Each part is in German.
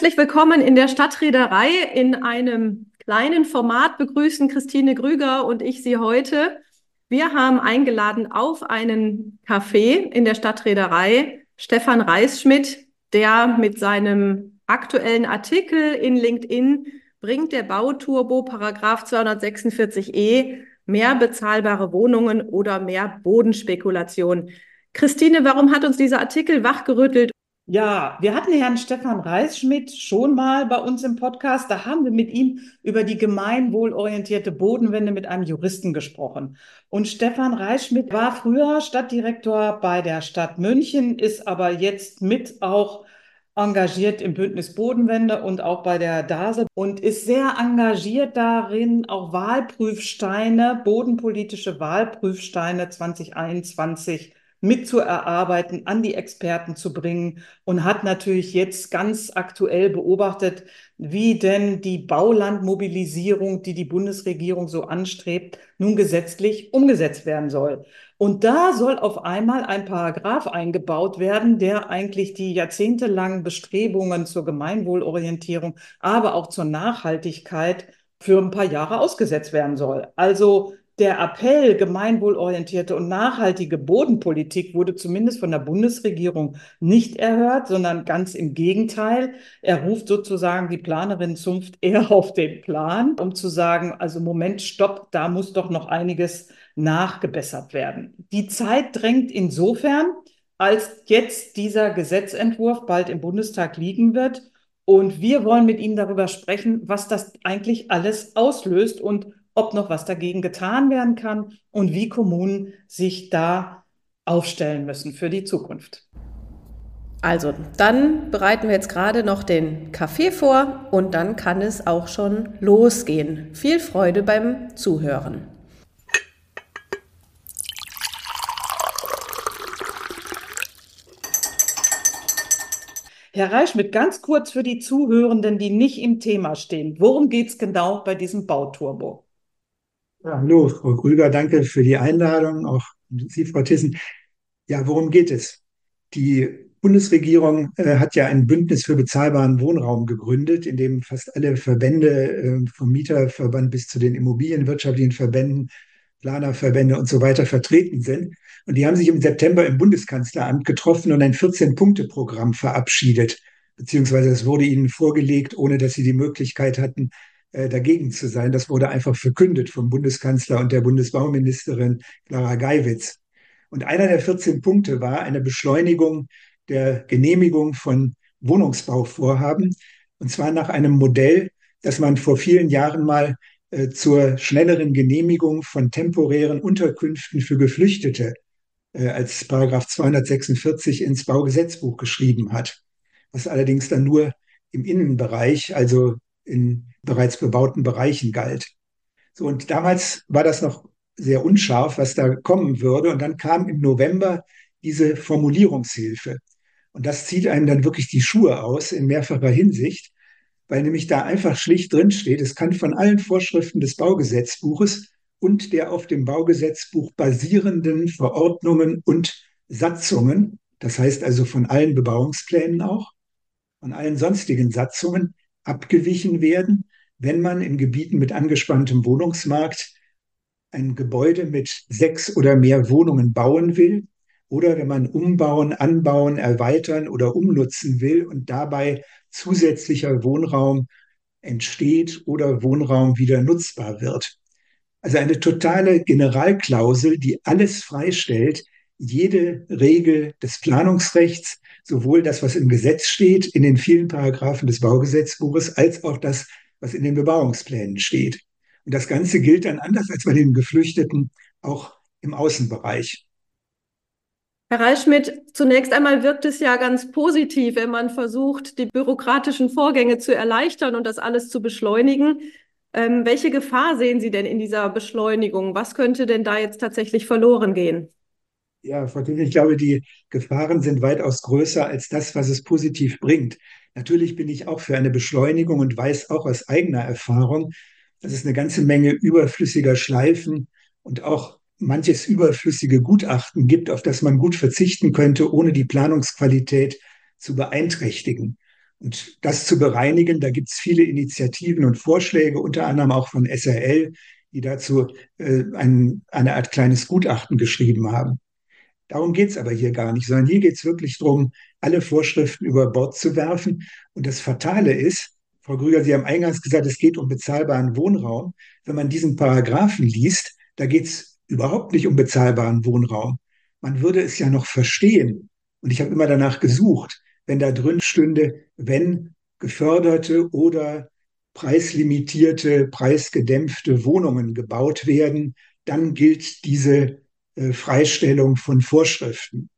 Herzlich willkommen in der Stadtreederei. In einem kleinen Format begrüßen Christine Grüger und ich Sie heute. Wir haben eingeladen auf einen Café in der Stadtreederei Stefan Reisschmidt, der mit seinem aktuellen Artikel in LinkedIn bringt der Bauturbo Paragraph 246e mehr bezahlbare Wohnungen oder mehr Bodenspekulation. Christine, warum hat uns dieser Artikel wachgerüttelt ja, wir hatten Herrn Stefan Reisschmidt schon mal bei uns im Podcast. Da haben wir mit ihm über die gemeinwohlorientierte Bodenwende mit einem Juristen gesprochen. Und Stefan Reisschmidt war früher Stadtdirektor bei der Stadt München, ist aber jetzt mit auch engagiert im Bündnis Bodenwende und auch bei der DASE und ist sehr engagiert darin, auch Wahlprüfsteine, bodenpolitische Wahlprüfsteine 2021 mitzuerarbeiten, an die Experten zu bringen und hat natürlich jetzt ganz aktuell beobachtet, wie denn die Baulandmobilisierung, die die Bundesregierung so anstrebt, nun gesetzlich umgesetzt werden soll. Und da soll auf einmal ein Paragraph eingebaut werden, der eigentlich die jahrzehntelangen Bestrebungen zur Gemeinwohlorientierung, aber auch zur Nachhaltigkeit für ein paar Jahre ausgesetzt werden soll. Also der Appell, gemeinwohlorientierte und nachhaltige Bodenpolitik wurde zumindest von der Bundesregierung nicht erhört, sondern ganz im Gegenteil. Er ruft sozusagen die Planerin Zunft eher auf den Plan, um zu sagen, also Moment, stopp, da muss doch noch einiges nachgebessert werden. Die Zeit drängt insofern, als jetzt dieser Gesetzentwurf bald im Bundestag liegen wird. Und wir wollen mit Ihnen darüber sprechen, was das eigentlich alles auslöst und ob noch was dagegen getan werden kann und wie Kommunen sich da aufstellen müssen für die Zukunft. Also, dann bereiten wir jetzt gerade noch den Kaffee vor und dann kann es auch schon losgehen. Viel Freude beim Zuhören. Herr Reichschmidt, ganz kurz für die Zuhörenden, die nicht im Thema stehen. Worum geht es genau bei diesem Bauturbo? Ja, hallo, Frau Krüger, danke für die Einladung, auch Sie, Frau Thyssen. Ja, worum geht es? Die Bundesregierung äh, hat ja ein Bündnis für bezahlbaren Wohnraum gegründet, in dem fast alle Verbände äh, vom Mieterverband bis zu den immobilienwirtschaftlichen Verbänden, Planerverbände und so weiter vertreten sind. Und die haben sich im September im Bundeskanzleramt getroffen und ein 14-Punkte-Programm verabschiedet, beziehungsweise es wurde ihnen vorgelegt, ohne dass sie die Möglichkeit hatten, dagegen zu sein. Das wurde einfach verkündet vom Bundeskanzler und der Bundesbauministerin Clara Geiwitz. Und einer der 14 Punkte war eine Beschleunigung der Genehmigung von Wohnungsbauvorhaben, und zwar nach einem Modell, das man vor vielen Jahren mal äh, zur schnelleren Genehmigung von temporären Unterkünften für Geflüchtete äh, als Paragraph 246 ins Baugesetzbuch geschrieben hat, was allerdings dann nur im Innenbereich, also in bereits bebauten Bereichen galt. So, und damals war das noch sehr unscharf, was da kommen würde. Und dann kam im November diese Formulierungshilfe. Und das zieht einem dann wirklich die Schuhe aus in mehrfacher Hinsicht, weil nämlich da einfach schlicht drinsteht, es kann von allen Vorschriften des Baugesetzbuches und der auf dem Baugesetzbuch basierenden Verordnungen und Satzungen, das heißt also von allen Bebauungsplänen auch, von allen sonstigen Satzungen, abgewichen werden, wenn man in Gebieten mit angespanntem Wohnungsmarkt ein Gebäude mit sechs oder mehr Wohnungen bauen will oder wenn man umbauen, anbauen, erweitern oder umnutzen will und dabei zusätzlicher Wohnraum entsteht oder Wohnraum wieder nutzbar wird. Also eine totale Generalklausel, die alles freistellt, jede Regel des Planungsrechts, sowohl das, was im Gesetz steht, in den vielen Paragraphen des Baugesetzbuches, als auch das, was in den Bebauungsplänen steht. Und das Ganze gilt dann anders als bei den Geflüchteten auch im Außenbereich. Herr Reilschmidt, zunächst einmal wirkt es ja ganz positiv, wenn man versucht, die bürokratischen Vorgänge zu erleichtern und das alles zu beschleunigen. Ähm, welche Gefahr sehen Sie denn in dieser Beschleunigung? Was könnte denn da jetzt tatsächlich verloren gehen? Ja, Frau Thiel, ich glaube, die Gefahren sind weitaus größer als das, was es positiv bringt. Natürlich bin ich auch für eine Beschleunigung und weiß auch aus eigener Erfahrung, dass es eine ganze Menge überflüssiger Schleifen und auch manches überflüssige Gutachten gibt, auf das man gut verzichten könnte, ohne die Planungsqualität zu beeinträchtigen. Und das zu bereinigen, da gibt es viele Initiativen und Vorschläge, unter anderem auch von SRL, die dazu äh, ein, eine Art kleines Gutachten geschrieben haben. Darum geht es aber hier gar nicht, sondern hier geht es wirklich darum, alle Vorschriften über Bord zu werfen. Und das Fatale ist, Frau Grüger, Sie haben eingangs gesagt, es geht um bezahlbaren Wohnraum. Wenn man diesen Paragraphen liest, da geht es überhaupt nicht um bezahlbaren Wohnraum. Man würde es ja noch verstehen. Und ich habe immer danach gesucht, wenn da drin stünde, wenn geförderte oder preislimitierte, preisgedämpfte Wohnungen gebaut werden, dann gilt diese Freistellung von Vorschriften.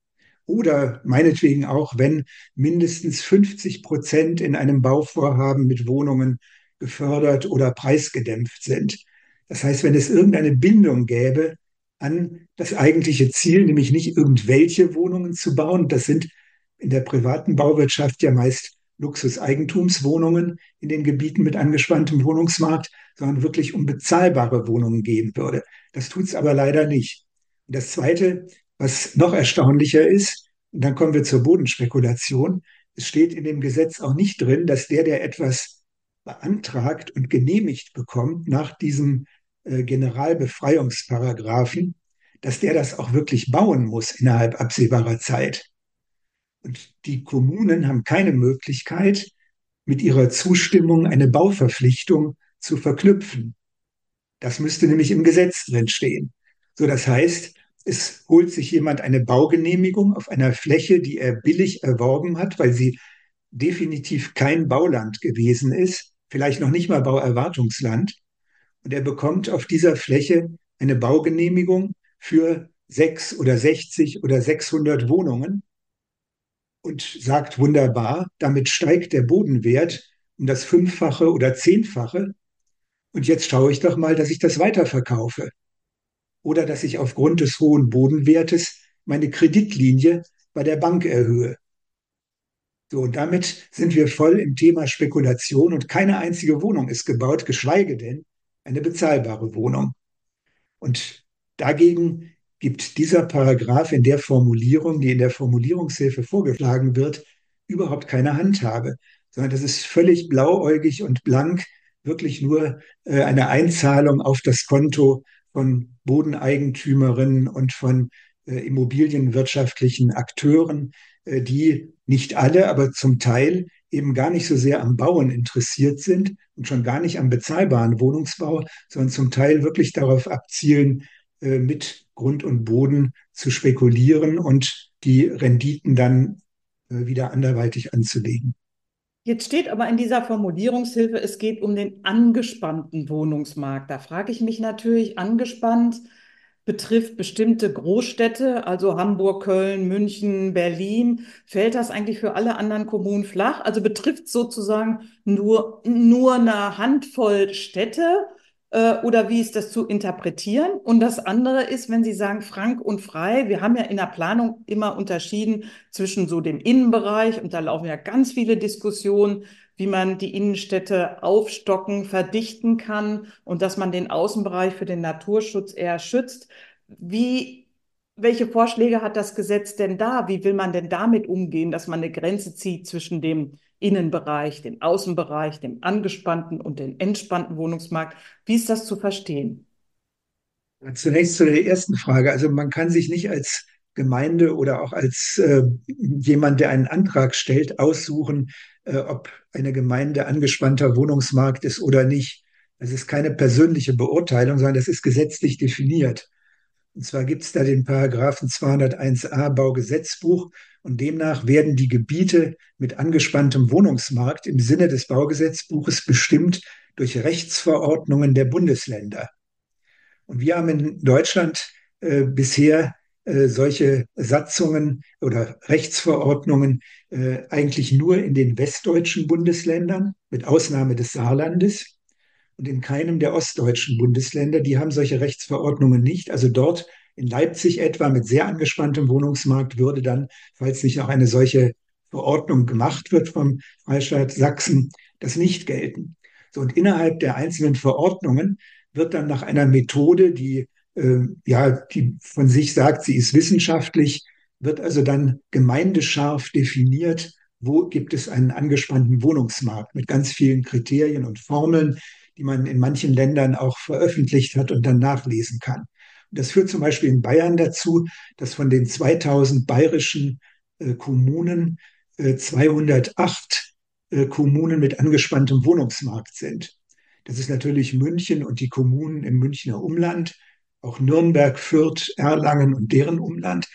Oder meinetwegen auch, wenn mindestens 50 Prozent in einem Bauvorhaben mit Wohnungen gefördert oder preisgedämpft sind. Das heißt, wenn es irgendeine Bindung gäbe an das eigentliche Ziel, nämlich nicht irgendwelche Wohnungen zu bauen, das sind in der privaten Bauwirtschaft ja meist Luxuseigentumswohnungen in den Gebieten mit angespanntem Wohnungsmarkt, sondern wirklich um bezahlbare Wohnungen gehen würde. Das tut es aber leider nicht. Und das Zweite, was noch erstaunlicher ist, und dann kommen wir zur Bodenspekulation, es steht in dem Gesetz auch nicht drin, dass der, der etwas beantragt und genehmigt bekommt nach diesem äh, Generalbefreiungsparagraphen, dass der das auch wirklich bauen muss innerhalb absehbarer Zeit. Und die Kommunen haben keine Möglichkeit, mit ihrer Zustimmung eine Bauverpflichtung zu verknüpfen. Das müsste nämlich im Gesetz drin stehen. So, das heißt, es holt sich jemand eine Baugenehmigung auf einer Fläche, die er billig erworben hat, weil sie definitiv kein Bauland gewesen ist, vielleicht noch nicht mal Bauerwartungsland. Und er bekommt auf dieser Fläche eine Baugenehmigung für sechs oder 60 oder 600 Wohnungen und sagt wunderbar, damit steigt der Bodenwert um das Fünffache oder Zehnfache. Und jetzt schaue ich doch mal, dass ich das weiterverkaufe. Oder dass ich aufgrund des hohen Bodenwertes meine Kreditlinie bei der Bank erhöhe. So, und damit sind wir voll im Thema Spekulation und keine einzige Wohnung ist gebaut, geschweige denn eine bezahlbare Wohnung. Und dagegen gibt dieser Paragraph in der Formulierung, die in der Formulierungshilfe vorgeschlagen wird, überhaupt keine Handhabe, sondern das ist völlig blauäugig und blank, wirklich nur äh, eine Einzahlung auf das Konto von Bodeneigentümerinnen und von äh, immobilienwirtschaftlichen Akteuren, äh, die nicht alle, aber zum Teil eben gar nicht so sehr am Bauen interessiert sind und schon gar nicht am bezahlbaren Wohnungsbau, sondern zum Teil wirklich darauf abzielen, äh, mit Grund und Boden zu spekulieren und die Renditen dann äh, wieder anderweitig anzulegen. Jetzt steht aber in dieser Formulierungshilfe, es geht um den angespannten Wohnungsmarkt. Da frage ich mich natürlich, angespannt betrifft bestimmte Großstädte, also Hamburg, Köln, München, Berlin. Fällt das eigentlich für alle anderen Kommunen flach? Also betrifft sozusagen nur, nur eine Handvoll Städte äh, oder wie ist das zu interpretieren? Und das andere ist, wenn Sie sagen frank und frei, wir haben ja in der Planung immer unterschieden zwischen so dem Innenbereich und da laufen ja ganz viele Diskussionen, wie man die Innenstädte aufstocken, verdichten kann und dass man den Außenbereich für den Naturschutz eher schützt. Wie, welche Vorschläge hat das Gesetz denn da? Wie will man denn damit umgehen, dass man eine Grenze zieht zwischen dem Innenbereich, den Außenbereich, dem angespannten und den entspannten Wohnungsmarkt. Wie ist das zu verstehen? Zunächst zu der ersten Frage. Also man kann sich nicht als Gemeinde oder auch als äh, jemand, der einen Antrag stellt, aussuchen, äh, ob eine Gemeinde angespannter Wohnungsmarkt ist oder nicht. Das ist keine persönliche Beurteilung, sondern das ist gesetzlich definiert. Und zwar gibt es da den Paragraphen 201a Baugesetzbuch und demnach werden die Gebiete mit angespanntem Wohnungsmarkt im Sinne des Baugesetzbuches bestimmt durch Rechtsverordnungen der Bundesländer. Und wir haben in Deutschland äh, bisher äh, solche Satzungen oder Rechtsverordnungen äh, eigentlich nur in den westdeutschen Bundesländern, mit Ausnahme des Saarlandes und in keinem der ostdeutschen Bundesländer. Die haben solche Rechtsverordnungen nicht. Also dort in Leipzig etwa mit sehr angespanntem Wohnungsmarkt würde dann, falls nicht auch eine solche Verordnung gemacht wird vom Freistaat Sachsen, das nicht gelten. So, und innerhalb der einzelnen Verordnungen wird dann nach einer Methode, die äh, ja, die von sich sagt, sie ist wissenschaftlich, wird also dann gemeindescharf definiert, wo gibt es einen angespannten Wohnungsmarkt mit ganz vielen Kriterien und Formeln, die man in manchen Ländern auch veröffentlicht hat und dann nachlesen kann. Das führt zum Beispiel in Bayern dazu, dass von den 2000 bayerischen äh, Kommunen äh, 208 äh, Kommunen mit angespanntem Wohnungsmarkt sind. Das ist natürlich München und die Kommunen im Münchner Umland, auch Nürnberg, Fürth, Erlangen und deren Umland.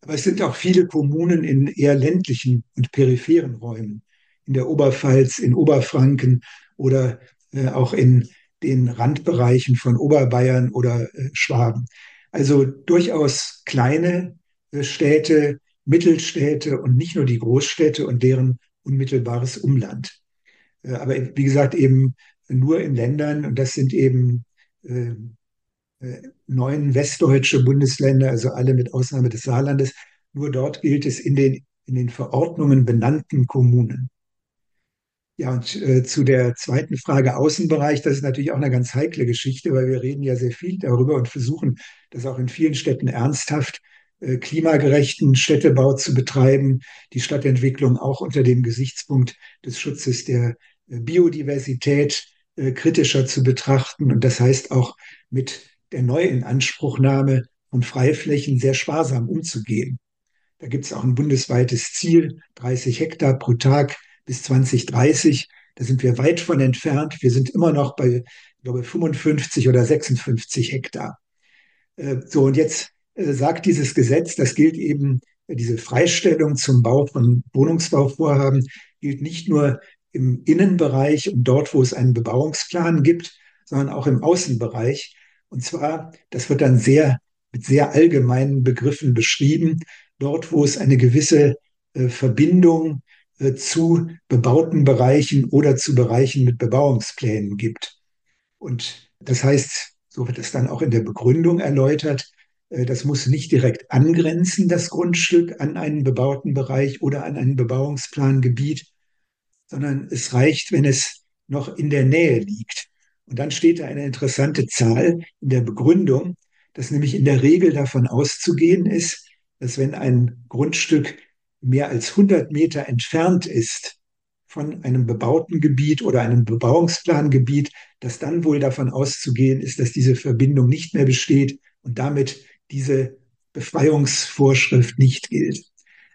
Aber es sind auch viele Kommunen in eher ländlichen und peripheren Räumen, in der Oberpfalz, in Oberfranken oder äh, auch in den Randbereichen von Oberbayern oder äh, Schwaben. Also durchaus kleine äh, Städte, Mittelstädte und nicht nur die Großstädte und deren unmittelbares Umland. Äh, aber wie gesagt, eben nur in Ländern, und das sind eben äh, äh, neun westdeutsche Bundesländer, also alle mit Ausnahme des Saarlandes, nur dort gilt es in den, in den Verordnungen benannten Kommunen. Ja, und äh, zu der zweiten Frage Außenbereich, das ist natürlich auch eine ganz heikle Geschichte, weil wir reden ja sehr viel darüber und versuchen, das auch in vielen Städten ernsthaft äh, klimagerechten Städtebau zu betreiben, die Stadtentwicklung auch unter dem Gesichtspunkt des Schutzes der äh, Biodiversität äh, kritischer zu betrachten. Und das heißt auch mit der Neuinanspruchnahme von Freiflächen sehr sparsam umzugehen. Da gibt es auch ein bundesweites Ziel, 30 Hektar pro Tag bis 2030. Da sind wir weit von entfernt. Wir sind immer noch bei, ich glaube, 55 oder 56 Hektar. Äh, so, und jetzt äh, sagt dieses Gesetz, das gilt eben, äh, diese Freistellung zum Bau von Wohnungsbauvorhaben gilt nicht nur im Innenbereich und dort, wo es einen Bebauungsplan gibt, sondern auch im Außenbereich. Und zwar, das wird dann sehr mit sehr allgemeinen Begriffen beschrieben, dort, wo es eine gewisse Verbindung zu bebauten Bereichen oder zu Bereichen mit Bebauungsplänen gibt. Und das heißt, so wird es dann auch in der Begründung erläutert, äh, das muss nicht direkt angrenzen, das Grundstück, an einen bebauten Bereich oder an ein Bebauungsplangebiet, sondern es reicht, wenn es noch in der Nähe liegt. Und dann steht da eine interessante Zahl in der Begründung, dass nämlich in der Regel davon auszugehen ist, dass wenn ein Grundstück mehr als 100 Meter entfernt ist von einem bebauten Gebiet oder einem Bebauungsplangebiet, dass dann wohl davon auszugehen ist, dass diese Verbindung nicht mehr besteht und damit diese Befreiungsvorschrift nicht gilt.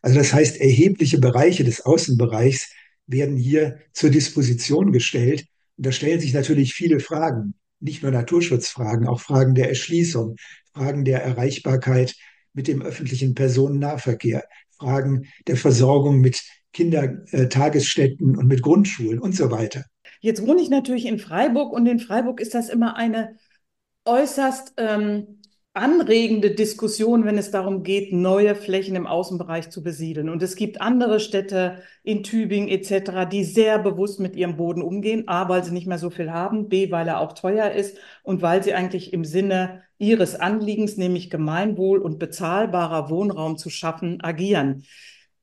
Also das heißt, erhebliche Bereiche des Außenbereichs werden hier zur Disposition gestellt. Und da stellen sich natürlich viele Fragen, nicht nur Naturschutzfragen, auch Fragen der Erschließung, Fragen der Erreichbarkeit mit dem öffentlichen Personennahverkehr, Fragen der Versorgung mit Kindertagesstätten und mit Grundschulen und so weiter. Jetzt wohne ich natürlich in Freiburg und in Freiburg ist das immer eine äußerst ähm, anregende Diskussion, wenn es darum geht, neue Flächen im Außenbereich zu besiedeln. Und es gibt andere Städte in Tübingen etc., die sehr bewusst mit ihrem Boden umgehen. A, weil sie nicht mehr so viel haben, B, weil er auch teuer ist und weil sie eigentlich im Sinne ihres Anliegens, nämlich Gemeinwohl und bezahlbarer Wohnraum zu schaffen, agieren.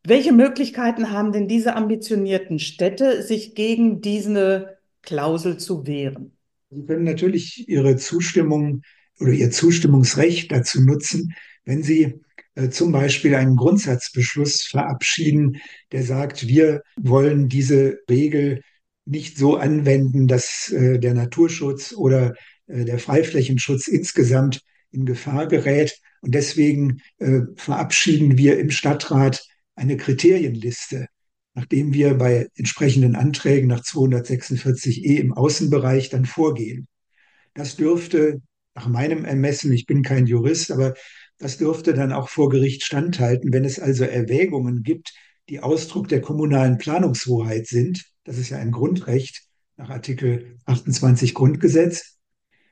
Welche Möglichkeiten haben denn diese ambitionierten Städte, sich gegen diese Klausel zu wehren? Sie können natürlich ihre Zustimmung oder ihr Zustimmungsrecht dazu nutzen, wenn sie äh, zum Beispiel einen Grundsatzbeschluss verabschieden, der sagt, wir wollen diese Regel nicht so anwenden, dass äh, der Naturschutz oder äh, der Freiflächenschutz insgesamt in Gefahr gerät. Und deswegen verabschieden wir im Stadtrat eine Kriterienliste, nachdem wir bei entsprechenden Anträgen nach 246e im Außenbereich dann vorgehen. Das dürfte nach meinem Ermessen, ich bin kein Jurist, aber das dürfte dann auch vor Gericht standhalten, wenn es also Erwägungen gibt, die Ausdruck der kommunalen Planungshoheit sind. Das ist ja ein Grundrecht nach Artikel 28 Grundgesetz.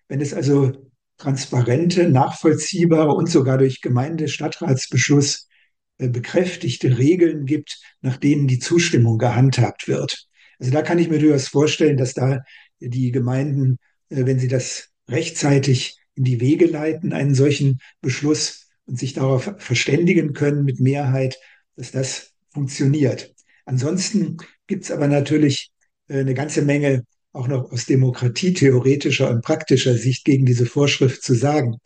Wenn es also transparente, nachvollziehbare und sogar durch Gemeinde-Stadtratsbeschluss äh, bekräftigte Regeln gibt, nach denen die Zustimmung gehandhabt wird. Also da kann ich mir durchaus vorstellen, dass da die Gemeinden, äh, wenn sie das rechtzeitig in die Wege leiten, einen solchen Beschluss und sich darauf verständigen können mit Mehrheit, dass das funktioniert. Ansonsten gibt es aber natürlich äh, eine ganze Menge auch noch aus demokratietheoretischer und praktischer Sicht gegen diese Vorschrift zu sagen.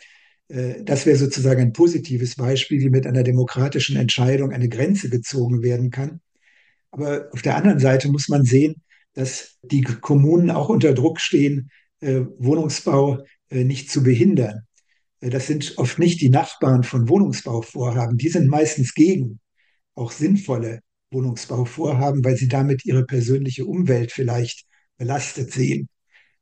Äh, das wäre sozusagen ein positives Beispiel, wie mit einer demokratischen Entscheidung eine Grenze gezogen werden kann. Aber auf der anderen Seite muss man sehen, dass die Kommunen auch unter Druck stehen, Wohnungsbau äh, nicht zu behindern. Äh, das sind oft nicht die Nachbarn von Wohnungsbauvorhaben. Die sind meistens gegen auch sinnvolle Wohnungsbauvorhaben, weil sie damit ihre persönliche Umwelt vielleicht belastet sehen.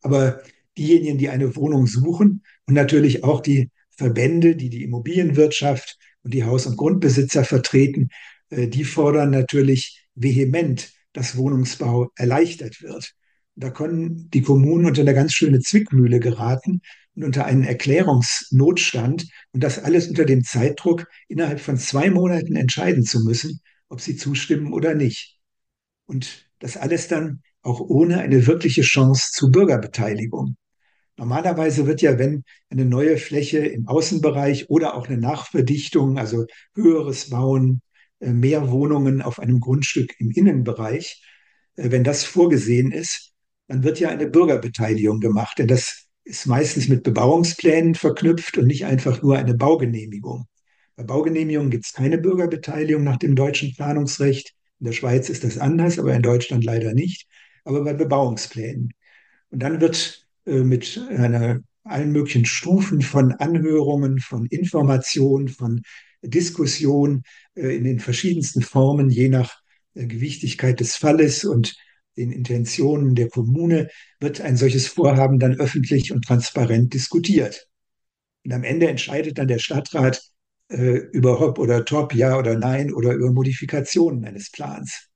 Aber diejenigen, die eine Wohnung suchen und natürlich auch die Verbände, die die Immobilienwirtschaft und die Haus- und Grundbesitzer vertreten, äh, die fordern natürlich vehement, dass Wohnungsbau erleichtert wird. Da können die Kommunen unter eine ganz schöne Zwickmühle geraten und unter einen Erklärungsnotstand und das alles unter dem Zeitdruck, innerhalb von zwei Monaten entscheiden zu müssen, ob sie zustimmen oder nicht. Und das alles dann auch ohne eine wirkliche Chance zur Bürgerbeteiligung. Normalerweise wird ja, wenn eine neue Fläche im Außenbereich oder auch eine Nachverdichtung, also höheres Bauen, äh, mehr Wohnungen auf einem Grundstück im Innenbereich, äh, wenn das vorgesehen ist, dann wird ja eine Bürgerbeteiligung gemacht. Denn das ist meistens mit Bebauungsplänen verknüpft und nicht einfach nur eine Baugenehmigung. Bei Baugenehmigungen gibt es keine Bürgerbeteiligung nach dem deutschen Planungsrecht. In der Schweiz ist das anders, aber in Deutschland leider nicht. Aber bei Bebauungsplänen. Und dann wird äh, mit einer, allen möglichen Stufen von Anhörungen, von Informationen, von Diskussion äh, in den verschiedensten Formen, je nach äh, Gewichtigkeit des Falles und den Intentionen der Kommune, wird ein solches Vorhaben dann öffentlich und transparent diskutiert. Und am Ende entscheidet dann der Stadtrat äh, über Hop oder Top, ja oder nein oder über Modifikationen eines Plans.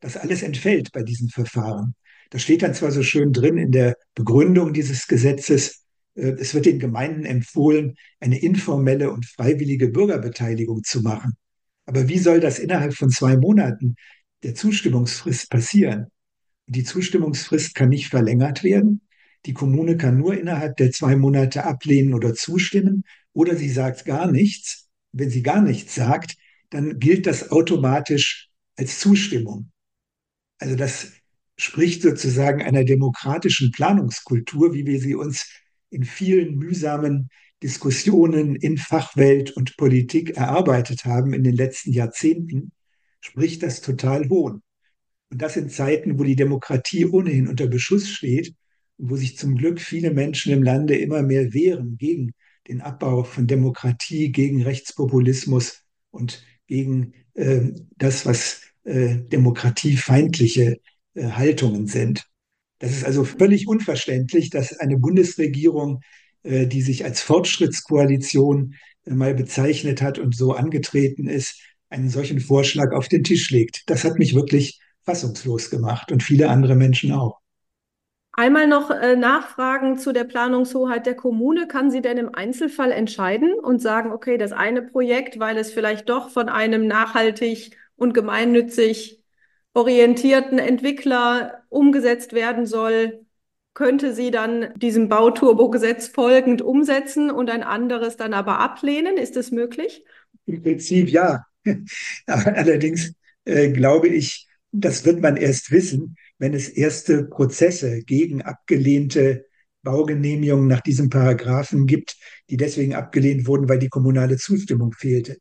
Das alles entfällt bei diesen Verfahren. Das steht dann zwar so schön drin in der Begründung dieses Gesetzes, äh, es wird den Gemeinden empfohlen, eine informelle und freiwillige Bürgerbeteiligung zu machen. Aber wie soll das innerhalb von zwei Monaten der Zustimmungsfrist passieren? Die Zustimmungsfrist kann nicht verlängert werden. Die Kommune kann nur innerhalb der zwei Monate ablehnen oder zustimmen oder sie sagt gar nichts. Wenn sie gar nichts sagt, dann gilt das automatisch als Zustimmung. Also das spricht sozusagen einer demokratischen Planungskultur, wie wir sie uns in vielen mühsamen Diskussionen in Fachwelt und Politik erarbeitet haben in den letzten Jahrzehnten, spricht das total hohn. Und das in Zeiten, wo die Demokratie ohnehin unter Beschuss steht und wo sich zum Glück viele Menschen im Lande immer mehr wehren gegen den Abbau von Demokratie, gegen Rechtspopulismus und gegen äh, das, was äh, demokratiefeindliche äh, Haltungen sind. Das ist also völlig unverständlich, dass eine Bundesregierung, äh, die sich als Fortschrittskoalition äh, mal bezeichnet hat und so angetreten ist, einen solchen Vorschlag auf den Tisch legt. Das hat mich wirklich fassungslos gemacht und viele andere Menschen auch. Einmal noch äh, nachfragen zu der Planungshoheit der Kommune. Kann sie denn im Einzelfall entscheiden und sagen, okay, das eine Projekt, weil es vielleicht doch von einem nachhaltig und gemeinnützig orientierten Entwickler umgesetzt werden soll, könnte sie dann diesem Bauturbo-Gesetz folgend umsetzen und ein anderes dann aber ablehnen? Ist das möglich? Im Prinzip ja. Allerdings äh, glaube ich, das wird man erst wissen, wenn es erste Prozesse gegen abgelehnte Baugenehmigungen nach diesem Paragraphen gibt, die deswegen abgelehnt wurden, weil die kommunale Zustimmung fehlte.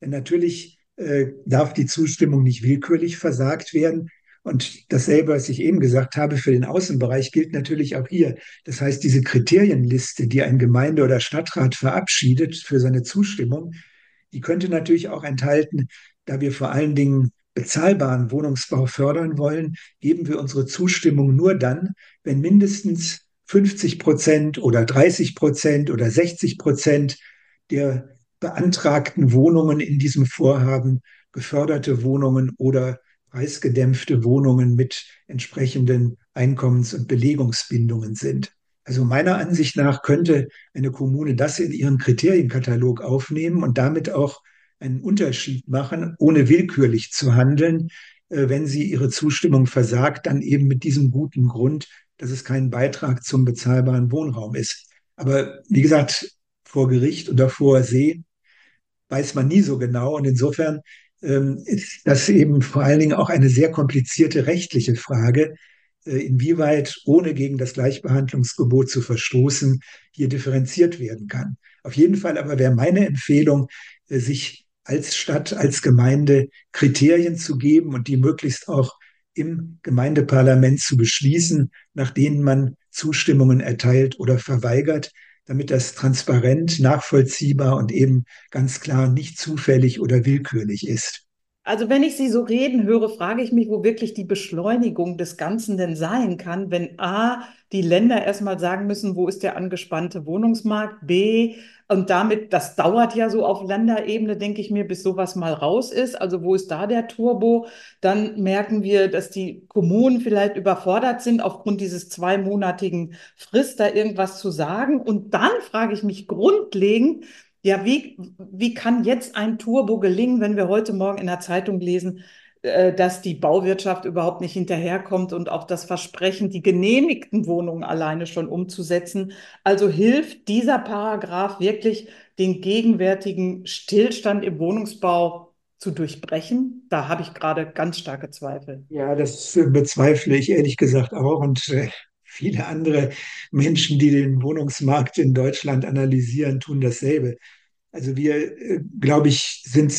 Denn natürlich äh, darf die Zustimmung nicht willkürlich versagt werden. Und dasselbe, was ich eben gesagt habe, für den Außenbereich gilt natürlich auch hier. Das heißt, diese Kriterienliste, die ein Gemeinde- oder Stadtrat verabschiedet für seine Zustimmung, die könnte natürlich auch enthalten, da wir vor allen Dingen bezahlbaren Wohnungsbau fördern wollen, geben wir unsere Zustimmung nur dann, wenn mindestens 50 Prozent oder 30 Prozent oder 60 Prozent der beantragten Wohnungen in diesem Vorhaben geförderte Wohnungen oder preisgedämpfte Wohnungen mit entsprechenden Einkommens- und Belegungsbindungen sind. Also meiner Ansicht nach könnte eine Kommune das in ihren Kriterienkatalog aufnehmen und damit auch einen Unterschied machen, ohne willkürlich zu handeln, äh, wenn sie ihre Zustimmung versagt, dann eben mit diesem guten Grund, dass es kein Beitrag zum bezahlbaren Wohnraum ist. Aber wie gesagt, vor Gericht oder vor See weiß man nie so genau. Und insofern ähm, ist das eben vor allen Dingen auch eine sehr komplizierte rechtliche Frage, äh, inwieweit ohne gegen das Gleichbehandlungsgebot zu verstoßen hier differenziert werden kann. Auf jeden Fall aber wäre meine Empfehlung, äh, sich als Stadt, als Gemeinde Kriterien zu geben und die möglichst auch im Gemeindeparlament zu beschließen, nach denen man Zustimmungen erteilt oder verweigert, damit das transparent, nachvollziehbar und eben ganz klar nicht zufällig oder willkürlich ist. Also wenn ich Sie so reden höre, frage ich mich, wo wirklich die Beschleunigung des Ganzen denn sein kann, wenn A, die Länder erstmal sagen müssen, wo ist der angespannte Wohnungsmarkt, B, und damit, das dauert ja so auf Länderebene, denke ich mir, bis sowas mal raus ist. Also wo ist da der Turbo? Dann merken wir, dass die Kommunen vielleicht überfordert sind, aufgrund dieses zweimonatigen Frist da irgendwas zu sagen. Und dann frage ich mich grundlegend, ja, wie, wie kann jetzt ein Turbo gelingen, wenn wir heute Morgen in der Zeitung lesen, äh, dass die Bauwirtschaft überhaupt nicht hinterherkommt und auch das Versprechen, die genehmigten Wohnungen alleine schon umzusetzen. Also hilft dieser Paragraph wirklich, den gegenwärtigen Stillstand im Wohnungsbau zu durchbrechen? Da habe ich gerade ganz starke Zweifel. Ja, das bezweifle ich ehrlich gesagt auch. Und äh, viele andere Menschen, die den Wohnungsmarkt in Deutschland analysieren, tun dasselbe. Also wir, äh, glaube ich, sind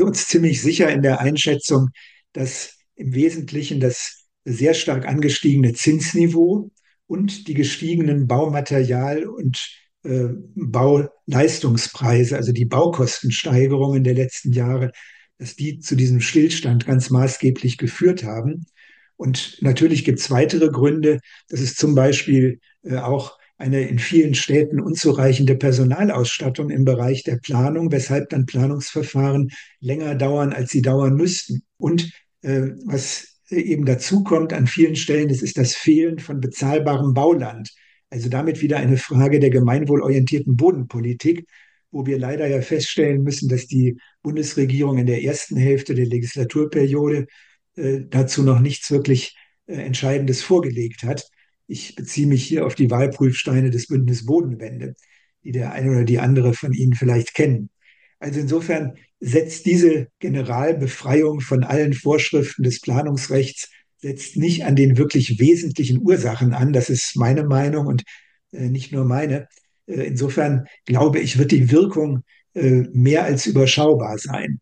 uns ziemlich sicher in der Einschätzung, dass im Wesentlichen das sehr stark angestiegene Zinsniveau und die gestiegenen Baumaterial- und äh, Bauleistungspreise, also die Baukostensteigerungen der letzten Jahre, dass die zu diesem Stillstand ganz maßgeblich geführt haben. Und natürlich gibt es weitere Gründe. Das ist zum Beispiel äh, auch eine in vielen Städten unzureichende Personalausstattung im Bereich der Planung, weshalb dann Planungsverfahren länger dauern, als sie dauern müssten. Und äh, was eben dazu kommt an vielen Stellen, das ist das Fehlen von bezahlbarem Bauland. Also damit wieder eine Frage der gemeinwohlorientierten Bodenpolitik, wo wir leider ja feststellen müssen, dass die Bundesregierung in der ersten Hälfte der Legislaturperiode dazu noch nichts wirklich äh, Entscheidendes vorgelegt hat. Ich beziehe mich hier auf die Wahlprüfsteine des Bündnis Bodenwende, die der eine oder die andere von Ihnen vielleicht kennen. Also insofern setzt diese Generalbefreiung von allen Vorschriften des Planungsrechts setzt nicht an den wirklich wesentlichen Ursachen an. Das ist meine Meinung und äh, nicht nur meine. Äh, insofern glaube ich, wird die Wirkung äh, mehr als überschaubar sein.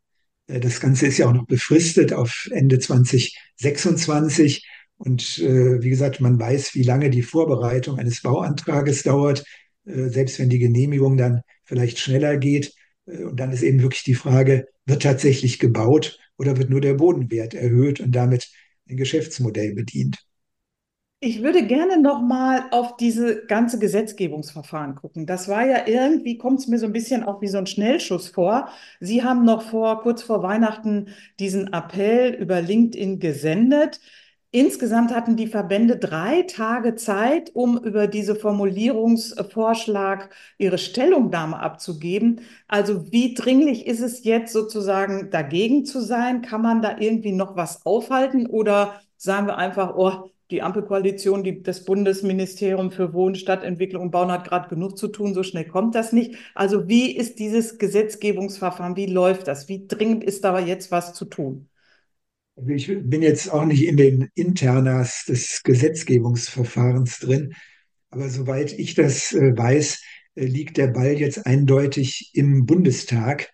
Äh, das Ganze ist ja auch noch befristet auf Ende 2026. Und äh, wie gesagt, man weiß, wie lange die Vorbereitung eines Bauantrages dauert, äh, selbst wenn die Genehmigung dann vielleicht schneller geht. Äh, und dann ist eben wirklich die Frage, wird tatsächlich gebaut oder wird nur der Bodenwert erhöht und damit ein Geschäftsmodell bedient? Ich würde gerne noch mal auf diese ganze Gesetzgebungsverfahren gucken. Das war ja irgendwie, kommt es mir so ein bisschen auch wie so ein Schnellschuss vor. Sie haben noch vor, kurz vor Weihnachten diesen Appell über LinkedIn gesendet. Insgesamt hatten die Verbände drei Tage Zeit, um über diese Formulierungsvorschlag ihre Stellungnahme abzugeben. Also wie dringlich ist es jetzt sozusagen dagegen zu sein? Kann man da irgendwie noch was aufhalten oder sagen wir einfach, oh, die Ampelkoalition, die, das Bundesministerium für Wohnen, Stadtentwicklung und Bauen hat gerade genug zu tun, so schnell kommt das nicht. Also wie ist dieses Gesetzgebungsverfahren, wie läuft das? Wie dringend ist da jetzt was zu tun? Also ich bin jetzt auch nicht in den Internas des Gesetzgebungsverfahrens drin, aber soweit ich das äh, weiß, äh, liegt der Ball jetzt eindeutig im Bundestag,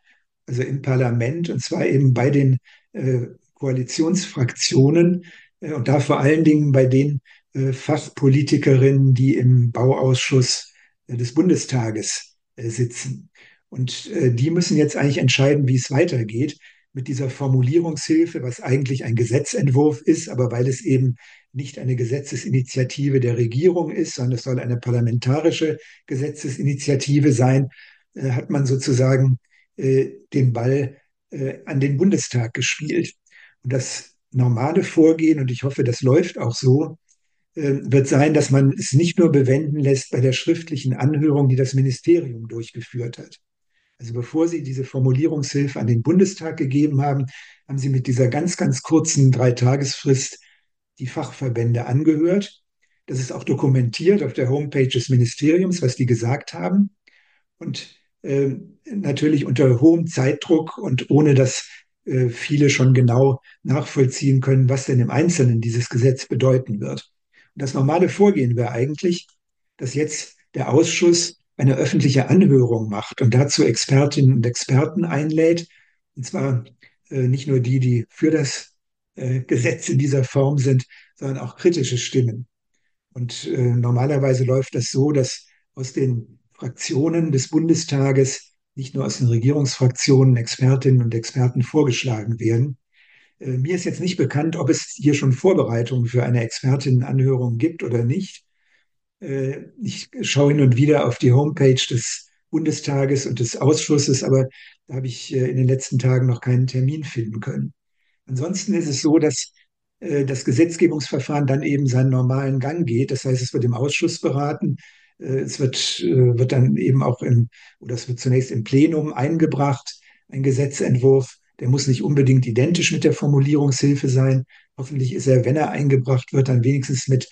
also im Parlament, und zwar eben bei den äh, Koalitionsfraktionen und da vor allen Dingen bei den Fachpolitikerinnen, die im Bauausschuss des Bundestages sitzen. Und die müssen jetzt eigentlich entscheiden, wie es weitergeht mit dieser Formulierungshilfe, was eigentlich ein Gesetzentwurf ist, aber weil es eben nicht eine Gesetzesinitiative der Regierung ist, sondern es soll eine parlamentarische Gesetzesinitiative sein, äh, hat man sozusagen äh, den Ball äh, an den Bundestag gespielt. Und das normale Vorgehen, und ich hoffe, das läuft auch so, wird sein, dass man es nicht nur bewenden lässt bei der schriftlichen Anhörung, die das Ministerium durchgeführt hat. Also bevor Sie diese Formulierungshilfe an den Bundestag gegeben haben, haben Sie mit dieser ganz, ganz kurzen Dreitagesfrist die Fachverbände angehört. Das ist auch dokumentiert auf der Homepage des Ministeriums, was die gesagt haben. Und äh, natürlich unter hohem Zeitdruck und ohne dass äh, viele schon genau nachvollziehen können, was denn im Einzelnen dieses Gesetz bedeuten wird. Und das normale Vorgehen wäre eigentlich, dass jetzt der Ausschuss eine öffentliche Anhörung macht und dazu Expertinnen und Experten einlädt Und zwar äh, nicht nur die, die für das äh, Gesetz in dieser Form sind, sondern auch kritische Stimmen. Und äh, normalerweise läuft das so, dass aus den Fraktionen des Bundestages, nicht nur aus den Regierungsfraktionen, Expertinnen und Experten vorgeschlagen werden. Äh, mir ist jetzt nicht bekannt, ob es hier schon Vorbereitungen für eine Expertinnenanhörung gibt oder nicht. Äh, ich schaue hin und wieder auf die Homepage des Bundestages und des Ausschusses, aber da habe ich äh, in den letzten Tagen noch keinen Termin finden können. Ansonsten ist es so, dass das Gesetzgebungsverfahren dann eben seinen normalen Gang geht. Das heißt, es wird im Ausschuss beraten. Es wird, wird dann eben auch im, oder es wird zunächst im Plenum eingebracht, ein Gesetzentwurf. Der muss nicht unbedingt identisch mit der Formulierungshilfe sein. Hoffentlich ist er, wenn er eingebracht wird, dann wenigstens mit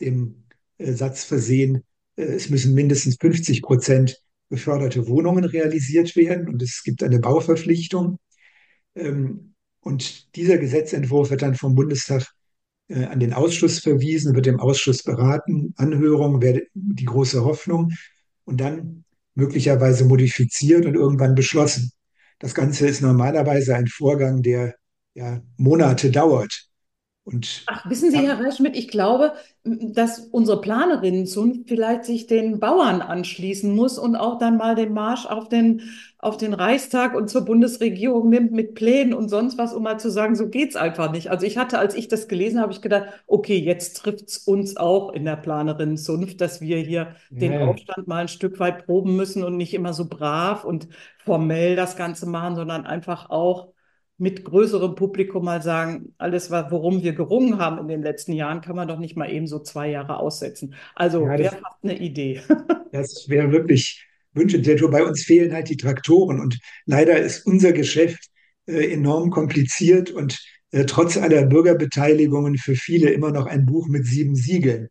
dem äh, Satz versehen, äh, es müssen mindestens 50 Prozent beförderte Wohnungen realisiert werden und es gibt eine Bauverpflichtung. Ähm, und dieser Gesetzentwurf wird dann vom Bundestag äh, an den Ausschuss verwiesen, wird im Ausschuss beraten, Anhörung wäre die große Hoffnung und dann möglicherweise modifiziert und irgendwann beschlossen. Das Ganze ist normalerweise ein Vorgang, der ja, Monate dauert. Und Ach, wissen Sie, Herr Reichschmidt, ich glaube, dass unsere Planerinnenzunft vielleicht sich den Bauern anschließen muss und auch dann mal den Marsch auf den, auf den Reichstag und zur Bundesregierung nimmt mit Plänen und sonst was, um mal zu sagen, so geht's einfach nicht. Also ich hatte, als ich das gelesen habe, ich gedacht, okay, jetzt trifft's uns auch in der Planerinnenzunft, dass wir hier ja. den Aufstand mal ein Stück weit proben müssen und nicht immer so brav und formell das Ganze machen, sondern einfach auch mit größerem Publikum mal sagen, alles, worum wir gerungen haben in den letzten Jahren, kann man doch nicht mal eben so zwei Jahre aussetzen. Also ja, wäre fast eine Idee. Das wäre wirklich wünschenswert. Bei uns fehlen halt die Traktoren und leider ist unser Geschäft äh, enorm kompliziert und äh, trotz aller Bürgerbeteiligungen für viele immer noch ein Buch mit sieben Siegeln.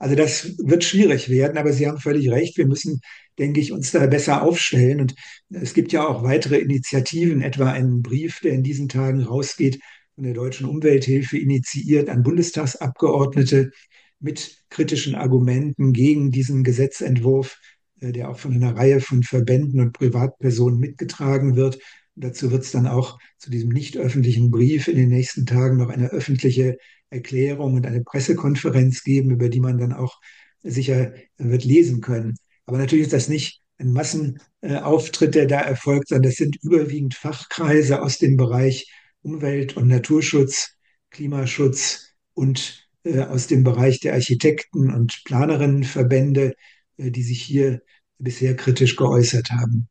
Also das wird schwierig werden, aber Sie haben völlig recht. Wir müssen, denke ich, uns da besser aufstellen. Und es gibt ja auch weitere Initiativen, etwa einen Brief, der in diesen Tagen rausgeht, von der Deutschen Umwelthilfe initiiert an Bundestagsabgeordnete mit kritischen Argumenten gegen diesen Gesetzentwurf, äh, der auch von einer Reihe von Verbänden und Privatpersonen mitgetragen wird. Und dazu wird es dann auch zu diesem nicht öffentlichen Brief in den nächsten Tagen noch eine öffentliche Erklärung und eine Pressekonferenz geben, über die man dann auch sicher wird lesen können. Aber natürlich ist das nicht ein Massenauftritt, der da erfolgt, sondern das sind überwiegend Fachkreise aus dem Bereich Umwelt- und Naturschutz, Klimaschutz und äh, aus dem Bereich der Architekten- und Planerinnenverbände, äh, die sich hier bisher kritisch geäußert haben.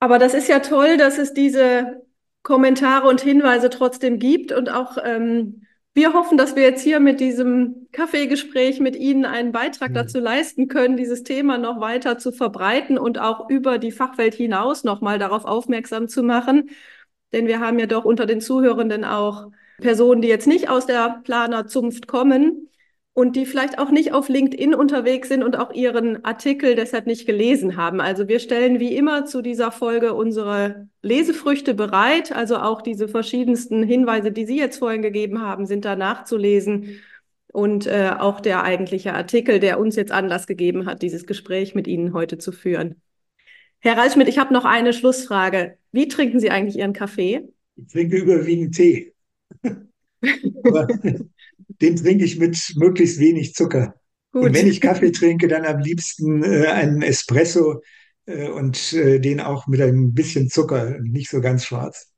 Aber das ist ja toll, dass es diese Kommentare und Hinweise trotzdem gibt und auch ähm, wir hoffen, dass wir jetzt hier mit diesem Kaffeegespräch mit Ihnen einen Beitrag ja. dazu leisten können, dieses Thema noch weiter zu verbreiten und auch über die Fachwelt hinaus nochmal darauf aufmerksam zu machen. Denn wir haben ja doch unter den Zuhörenden auch Personen, die jetzt nicht aus der Planerzunft kommen und die vielleicht auch nicht auf LinkedIn unterwegs sind und auch ihren Artikel deshalb nicht gelesen haben. Also wir stellen wie immer zu dieser Folge unsere Lesefrüchte bereit. Also auch diese verschiedensten Hinweise, die Sie jetzt vorhin gegeben haben, sind da nachzulesen. Und äh, auch der eigentliche Artikel, der uns jetzt Anlass gegeben hat, dieses Gespräch mit Ihnen heute zu führen. Herr Reitschmidt, ich habe noch eine Schlussfrage. Wie trinken Sie eigentlich Ihren Kaffee? Ich trinke überwiegend Tee. den trinke ich mit möglichst wenig Zucker. Gut. Und wenn ich Kaffee trinke, dann am liebsten äh, einen Espresso äh, und äh, den auch mit ein bisschen Zucker, nicht so ganz schwarz.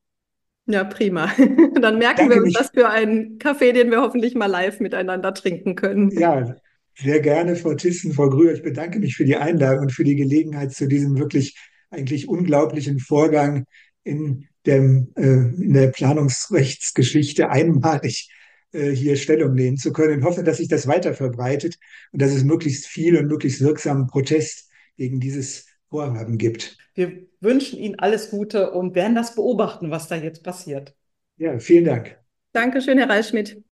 Ja, prima. Dann merken Danke wir uns das für einen Kaffee, den wir hoffentlich mal live miteinander trinken können. Ja, sehr gerne, Frau Thyssen, Frau Grüher. Ich bedanke mich für die Einladung und für die Gelegenheit zu diesem wirklich eigentlich unglaublichen Vorgang in, dem, äh, in der Planungsrechtsgeschichte einmalig hier Stellung nehmen zu können. Ich hoffe, dass sich das weiter verbreitet und dass es möglichst viel und möglichst wirksamen Protest gegen dieses Vorhaben gibt. Wir wünschen Ihnen alles Gute und werden das beobachten, was da jetzt passiert. Ja, vielen Dank. Dankeschön, Herr Reilschmidt.